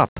cup.